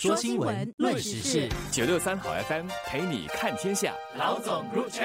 说新闻，论时事，九六三好 FM 陪你看天下。老总入场。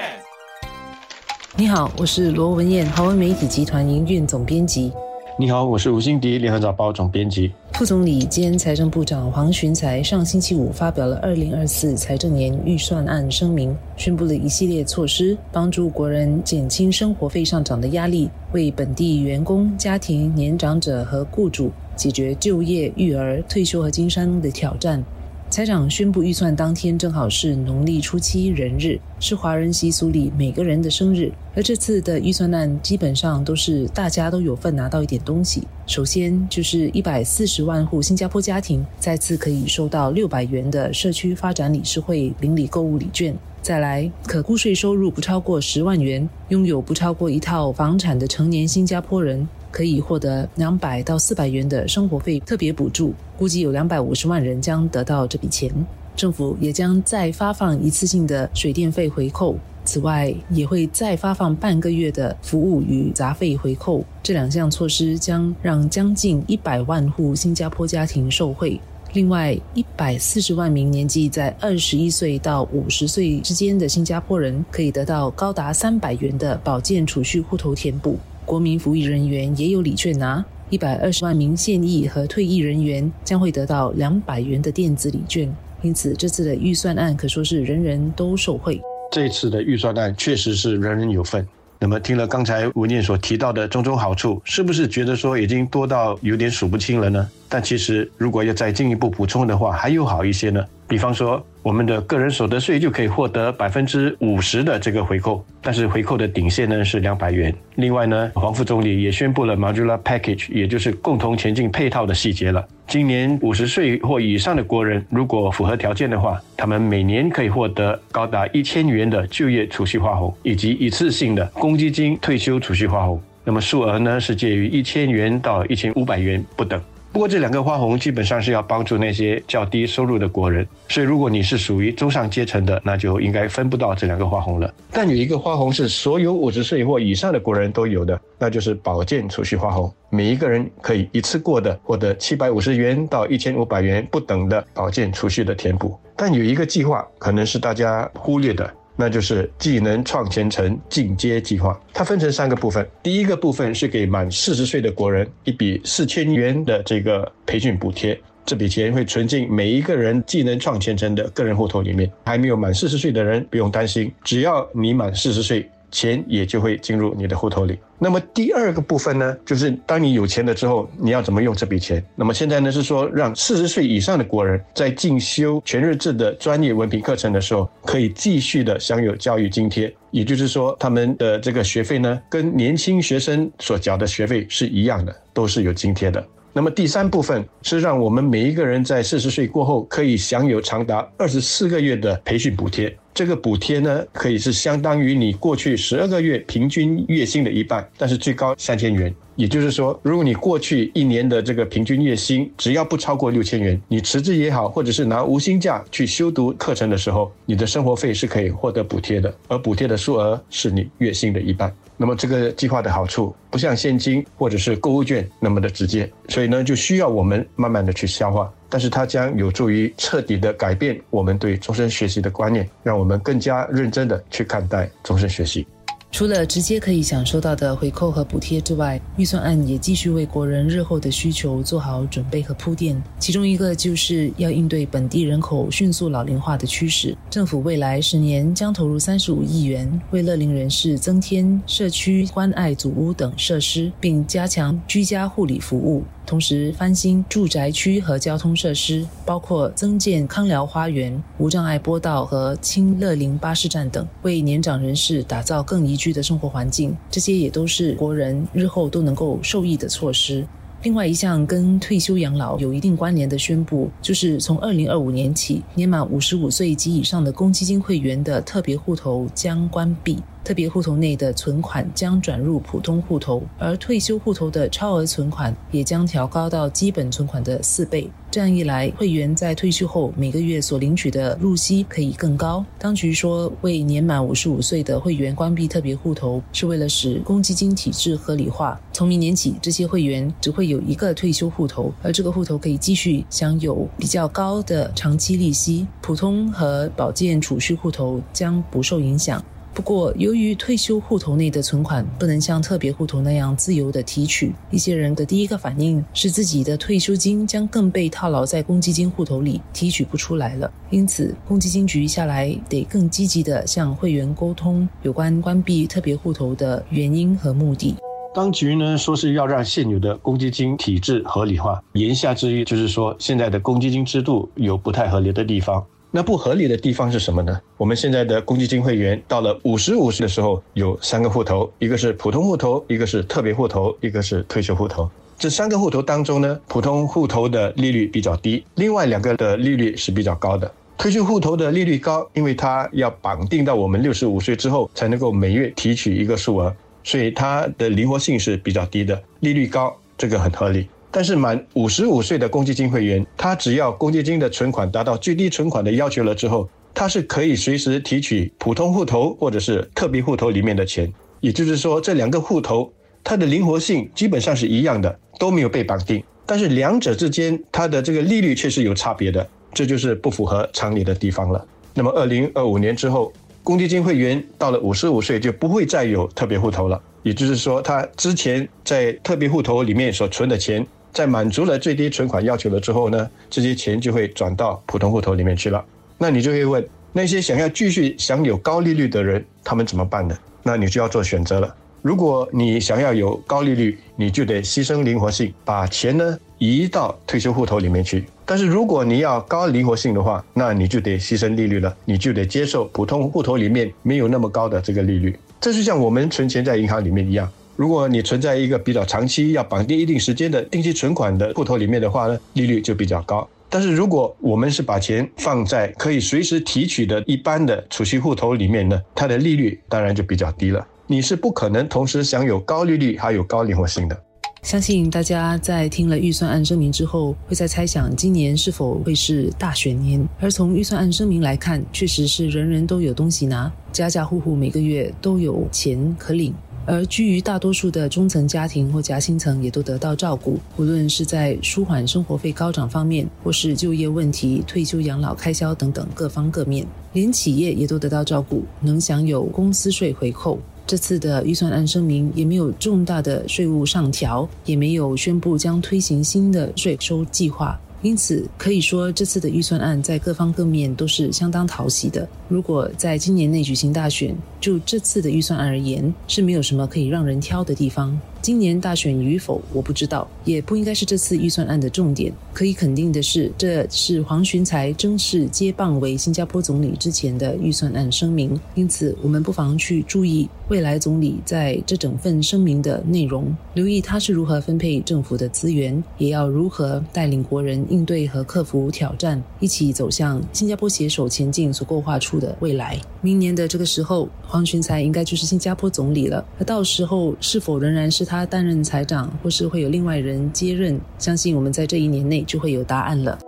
你好，我是罗文艳，华文媒体集团营运总编辑。你好，我是吴欣迪，联合早报总编辑。副总理兼财政部长黄循才上星期五发表了二零二四财政年预算案声明，宣布了一系列措施，帮助国人减轻生活费上涨的压力，为本地员工、家庭、年长者和雇主解决就业、育儿、退休和经商的挑战。财长宣布预算当天正好是农历初七人日，是华人习俗里每个人的生日。而这次的预算案基本上都是大家都有份拿到一点东西。首先就是一百四十万户新加坡家庭再次可以收到六百元的社区发展理事会邻里购物礼券。再来，可估税收入不超过十万元，拥有不超过一套房产的成年新加坡人。可以获得两百到四百元的生活费特别补助，估计有两百五十万人将得到这笔钱。政府也将再发放一次性的水电费回扣，此外也会再发放半个月的服务与杂费回扣。这两项措施将让将近一百万户新加坡家庭受惠。另外，一百四十万名年纪在二十一岁到五十岁之间的新加坡人，可以得到高达三百元的保健储蓄户头填补。国民服役人员也有礼券拿，一百二十万名现役和退役人员将会得到两百元的电子礼券。因此，这次的预算案可说是人人都受惠。这次的预算案确实是人人有份。那么，听了刚才文念所提到的种种好处，是不是觉得说已经多到有点数不清了呢？但其实，如果要再进一步补充的话，还有好一些呢。比方说，我们的个人所得税就可以获得百分之五十的这个回扣，但是回扣的顶线呢是两百元。另外呢，黄副总理也宣布了 Modular Package，也就是共同前进配套的细节了。今年五十岁或以上的国人，如果符合条件的话，他们每年可以获得高达一千元的就业储蓄花红，以及一次性的公积金退休储蓄花红。那么数额呢是介于一千元到一千五百元不等。不过这两个花红基本上是要帮助那些较低收入的国人，所以如果你是属于中上阶层的，那就应该分不到这两个花红了。但有一个花红是所有五十岁或以上的国人都有的，那就是保健储蓄花红，每一个人可以一次过的获得七百五十元到一千五百元不等的保健储蓄的填补。但有一个计划可能是大家忽略的。那就是技能创前程进阶计划，它分成三个部分。第一个部分是给满四十岁的国人一笔四千元的这个培训补贴，这笔钱会存进每一个人技能创前程的个人户头里面。还没有满四十岁的人不用担心，只要你满四十岁。钱也就会进入你的户头里。那么第二个部分呢，就是当你有钱了之后，你要怎么用这笔钱？那么现在呢，是说让四十岁以上的国人在进修全日制的专业文凭课程的时候，可以继续的享有教育津贴。也就是说，他们的这个学费呢，跟年轻学生所缴的学费是一样的，都是有津贴的。那么第三部分是让我们每一个人在四十岁过后可以享有长达二十四个月的培训补贴。这个补贴呢，可以是相当于你过去十二个月平均月薪的一半，但是最高三千元。也就是说，如果你过去一年的这个平均月薪只要不超过六千元，你辞职也好，或者是拿无薪假去修读课程的时候，你的生活费是可以获得补贴的，而补贴的数额是你月薪的一半。那么这个计划的好处不像现金或者是购物券那么的直接，所以呢就需要我们慢慢的去消化。但是它将有助于彻底的改变我们对终身学习的观念，让我们更加认真的去看待终身学习。除了直接可以享受到的回扣和补贴之外，预算案也继续为国人日后的需求做好准备和铺垫。其中一个就是要应对本地人口迅速老龄化的趋势，政府未来十年将投入三十五亿元，为乐龄人士增添社区关爱祖屋等设施，并加强居家护理服务。同时翻新住宅区和交通设施，包括增建康疗花园、无障碍波道和清乐林巴士站等，为年长人士打造更宜居的生活环境。这些也都是国人日后都能够受益的措施。另外一项跟退休养老有一定关联的宣布，就是从二零二五年起，年满五十五岁及以上的公积金会员的特别户头将关闭，特别户头内的存款将转入普通户头，而退休户头的超额存款也将调高到基本存款的四倍。这样一来，会员在退休后每个月所领取的入息可以更高。当局说，为年满五十五岁的会员关闭特别户头，是为了使公积金体制合理化。从明年起，这些会员只会有一个退休户头，而这个户头可以继续享有比较高的长期利息。普通和保健储蓄户头将不受影响。不过，由于退休户头内的存款不能像特别户头那样自由的提取，一些人的第一个反应是自己的退休金将更被套牢在公积金户头里，提取不出来了。因此，公积金局下来得更积极的向会员沟通有关关闭特别户头的原因和目的。当局呢说是要让现有的公积金体制合理化，言下之意就是说现在的公积金制度有不太合理的地方。那不合理的地方是什么呢？我们现在的公积金会员到了五十五岁的时候，有三个户头，一个是普通户头，一个是特别户头，一个是退休户头。这三个户头当中呢，普通户头的利率比较低，另外两个的利率是比较高的。退休户头的利率高，因为它要绑定到我们六十五岁之后才能够每月提取一个数额，所以它的灵活性是比较低的，利率高，这个很合理。但是满五十五岁的公积金会员，他只要公积金的存款达到最低存款的要求了之后，他是可以随时提取普通户头或者是特别户头里面的钱。也就是说，这两个户头它的灵活性基本上是一样的，都没有被绑定。但是两者之间它的这个利率却是有差别的，这就是不符合常理的地方了。那么二零二五年之后，公积金会员到了五十五岁就不会再有特别户头了，也就是说，他之前在特别户头里面所存的钱。在满足了最低存款要求了之后呢，这些钱就会转到普通户头里面去了。那你就会问，那些想要继续享有高利率的人，他们怎么办呢？那你就要做选择了。如果你想要有高利率，你就得牺牲灵活性，把钱呢移到退休户头里面去。但是如果你要高灵活性的话，那你就得牺牲利率了，你就得接受普通户头里面没有那么高的这个利率。这就像我们存钱在银行里面一样。如果你存在一个比较长期、要绑定一定时间的定期存款的户头里面的话呢，利率就比较高。但是如果我们是把钱放在可以随时提取的一般的储蓄户头里面呢，它的利率当然就比较低了。你是不可能同时享有高利率还有高灵活性的。相信大家在听了预算案声明之后，会在猜想今年是否会是大选年。而从预算案声明来看，确实是人人都有东西拿，家家户户每个月都有钱可领。而居于大多数的中层家庭或夹心层也都得到照顾，无论是在舒缓生活费高涨方面，或是就业问题、退休养老开销等等各方各面，连企业也都得到照顾，能享有公司税回扣。这次的预算案声明也没有重大的税务上调，也没有宣布将推行新的税收计划。因此，可以说这次的预算案在各方各面都是相当讨喜的。如果在今年内举行大选，就这次的预算案而言，是没有什么可以让人挑的地方。今年大选与否，我不知道，也不应该是这次预算案的重点。可以肯定的是，这是黄循才正式接棒为新加坡总理之前的预算案声明。因此，我们不妨去注意未来总理在这整份声明的内容，留意他是如何分配政府的资源，也要如何带领国人应对和克服挑战，一起走向新加坡携手前进所构画出的未来。明年的这个时候，黄循才应该就是新加坡总理了。而到时候是否仍然是他？他担任财长，或是会有另外人接任？相信我们在这一年内就会有答案了。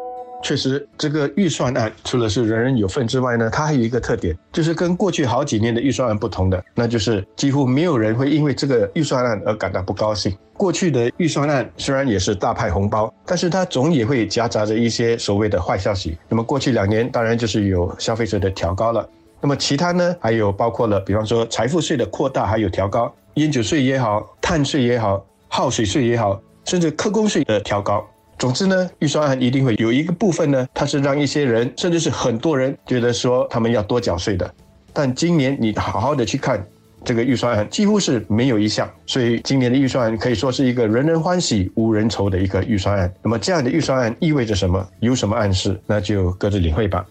确实，这个预算案除了是人人有份之外呢，它还有一个特点，就是跟过去好几年的预算案不同的，那就是几乎没有人会因为这个预算案而感到不高兴。过去的预算案虽然也是大派红包，但是它总也会夹杂着一些所谓的坏消息。那么过去两年当然就是有消费者的调高了，那么其他呢，还有包括了，比方说财富税的扩大还有调高。烟酒税也好，碳税也好，耗水税也好，甚至客工税的调高。总之呢，预算案一定会有一个部分呢，它是让一些人，甚至是很多人觉得说他们要多缴税的。但今年你好好的去看这个预算案，几乎是没有一项。所以今年的预算案可以说是一个人人欢喜无人愁的一个预算案。那么这样的预算案意味着什么？有什么暗示？那就各自领会吧。